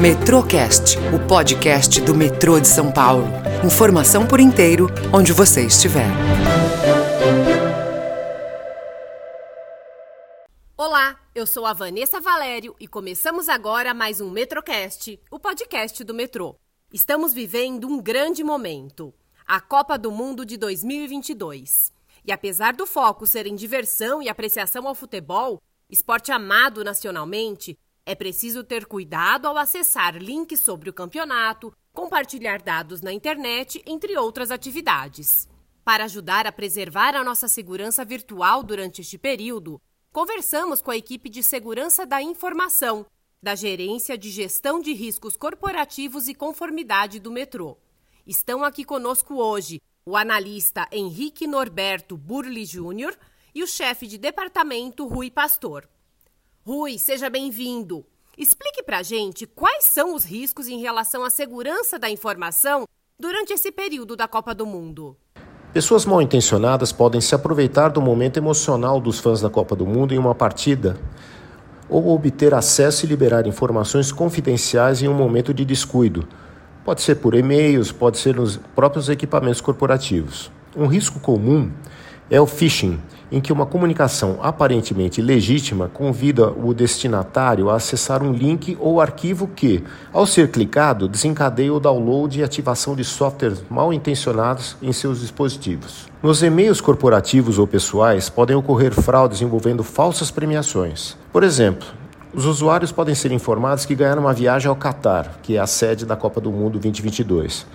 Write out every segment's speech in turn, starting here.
Metrocast, o podcast do metrô de São Paulo. Informação por inteiro, onde você estiver. Olá, eu sou a Vanessa Valério e começamos agora mais um Metrocast, o podcast do metrô. Estamos vivendo um grande momento, a Copa do Mundo de 2022. E apesar do foco ser em diversão e apreciação ao futebol, esporte amado nacionalmente, é preciso ter cuidado ao acessar links sobre o campeonato, compartilhar dados na internet, entre outras atividades. Para ajudar a preservar a nossa segurança virtual durante este período, conversamos com a equipe de segurança da informação, da Gerência de Gestão de Riscos Corporativos e Conformidade do metrô. Estão aqui conosco hoje o analista Henrique Norberto Burli Júnior e o chefe de departamento Rui Pastor. Rui, seja bem-vindo. Explique para a gente quais são os riscos em relação à segurança da informação durante esse período da Copa do Mundo. Pessoas mal intencionadas podem se aproveitar do momento emocional dos fãs da Copa do Mundo em uma partida ou obter acesso e liberar informações confidenciais em um momento de descuido. Pode ser por e-mails, pode ser nos próprios equipamentos corporativos. Um risco comum é o phishing, em que uma comunicação aparentemente legítima convida o destinatário a acessar um link ou arquivo que, ao ser clicado, desencadeia o download e ativação de softwares mal intencionados em seus dispositivos. Nos e-mails corporativos ou pessoais podem ocorrer fraudes envolvendo falsas premiações. Por exemplo, os usuários podem ser informados que ganharam uma viagem ao Catar, que é a sede da Copa do Mundo 2022.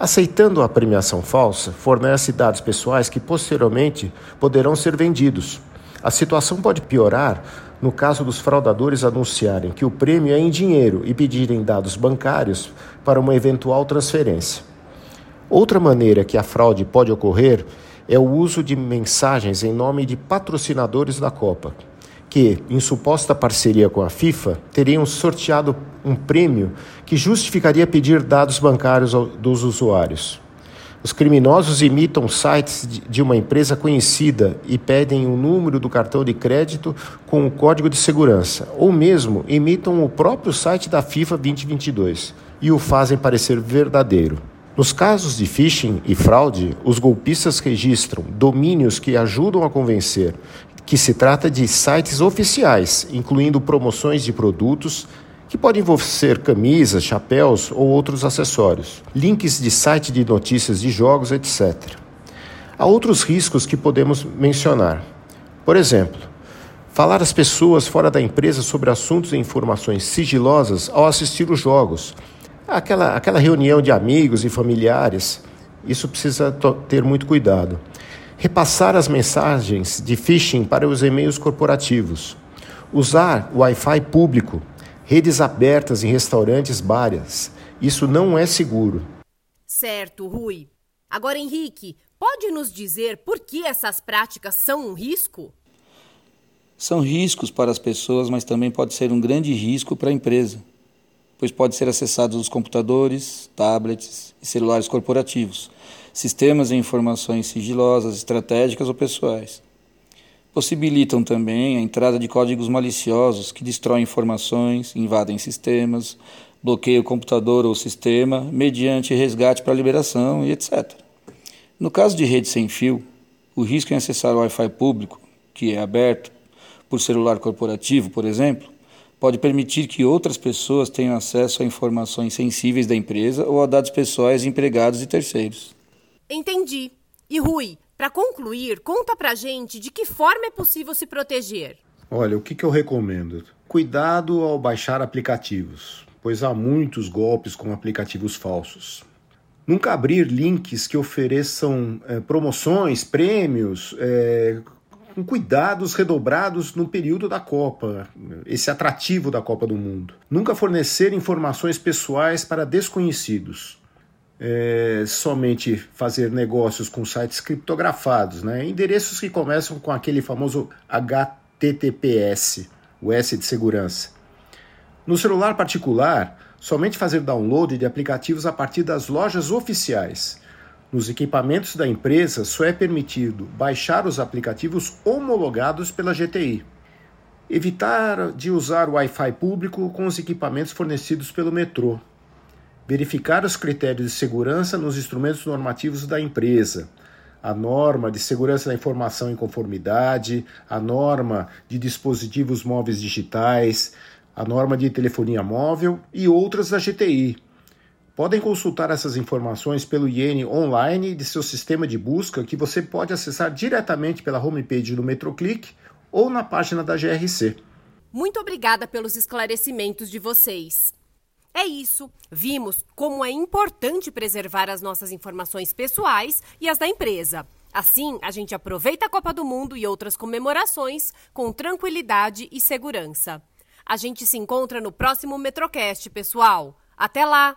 Aceitando a premiação falsa, fornece dados pessoais que posteriormente poderão ser vendidos. A situação pode piorar no caso dos fraudadores anunciarem que o prêmio é em dinheiro e pedirem dados bancários para uma eventual transferência. Outra maneira que a fraude pode ocorrer é o uso de mensagens em nome de patrocinadores da Copa, que, em suposta parceria com a FIFA, teriam sorteado um prêmio que justificaria pedir dados bancários dos usuários. Os criminosos imitam sites de uma empresa conhecida e pedem o número do cartão de crédito com o código de segurança, ou mesmo imitam o próprio site da FIFA 2022 e o fazem parecer verdadeiro. Nos casos de phishing e fraude, os golpistas registram domínios que ajudam a convencer que se trata de sites oficiais, incluindo promoções de produtos que podem ser camisas, chapéus ou outros acessórios, links de site de notícias de jogos, etc. Há outros riscos que podemos mencionar. Por exemplo, falar às pessoas fora da empresa sobre assuntos e informações sigilosas ao assistir os jogos. Aquela, aquela reunião de amigos e familiares. Isso precisa ter muito cuidado repassar as mensagens de phishing para os e-mails corporativos, usar Wi-Fi público, redes abertas em restaurantes, bares. Isso não é seguro. Certo, Rui. Agora, Henrique, pode nos dizer por que essas práticas são um risco? São riscos para as pessoas, mas também pode ser um grande risco para a empresa, pois pode ser acessado nos computadores, tablets e celulares corporativos sistemas e informações sigilosas, estratégicas ou pessoais. Possibilitam também a entrada de códigos maliciosos que destroem informações, invadem sistemas, bloqueiam o computador ou sistema mediante resgate para liberação e etc. No caso de rede sem fio, o risco em acessar o Wi-Fi público, que é aberto por celular corporativo, por exemplo, pode permitir que outras pessoas tenham acesso a informações sensíveis da empresa ou a dados pessoais de empregados e terceiros. Entendi. E Rui, para concluir, conta pra gente de que forma é possível se proteger. Olha, o que, que eu recomendo? Cuidado ao baixar aplicativos, pois há muitos golpes com aplicativos falsos. Nunca abrir links que ofereçam é, promoções, prêmios, é, com cuidados redobrados no período da Copa, esse atrativo da Copa do Mundo. Nunca fornecer informações pessoais para desconhecidos é, somente fazer negócios com sites criptografados, né? endereços que começam com aquele famoso HTTPS, o S de segurança. No celular particular, somente fazer download de aplicativos a partir das lojas oficiais. Nos equipamentos da empresa, só é permitido baixar os aplicativos homologados pela GTI. Evitar de usar o Wi-Fi público com os equipamentos fornecidos pelo metrô. Verificar os critérios de segurança nos instrumentos normativos da empresa. A norma de segurança da informação em conformidade, a norma de dispositivos móveis digitais, a norma de telefonia móvel e outras da GTI. Podem consultar essas informações pelo IN online de seu sistema de busca que você pode acessar diretamente pela homepage do MetroClick ou na página da GRC. Muito obrigada pelos esclarecimentos de vocês. É isso. Vimos como é importante preservar as nossas informações pessoais e as da empresa. Assim, a gente aproveita a Copa do Mundo e outras comemorações com tranquilidade e segurança. A gente se encontra no próximo Metrocast, pessoal. Até lá!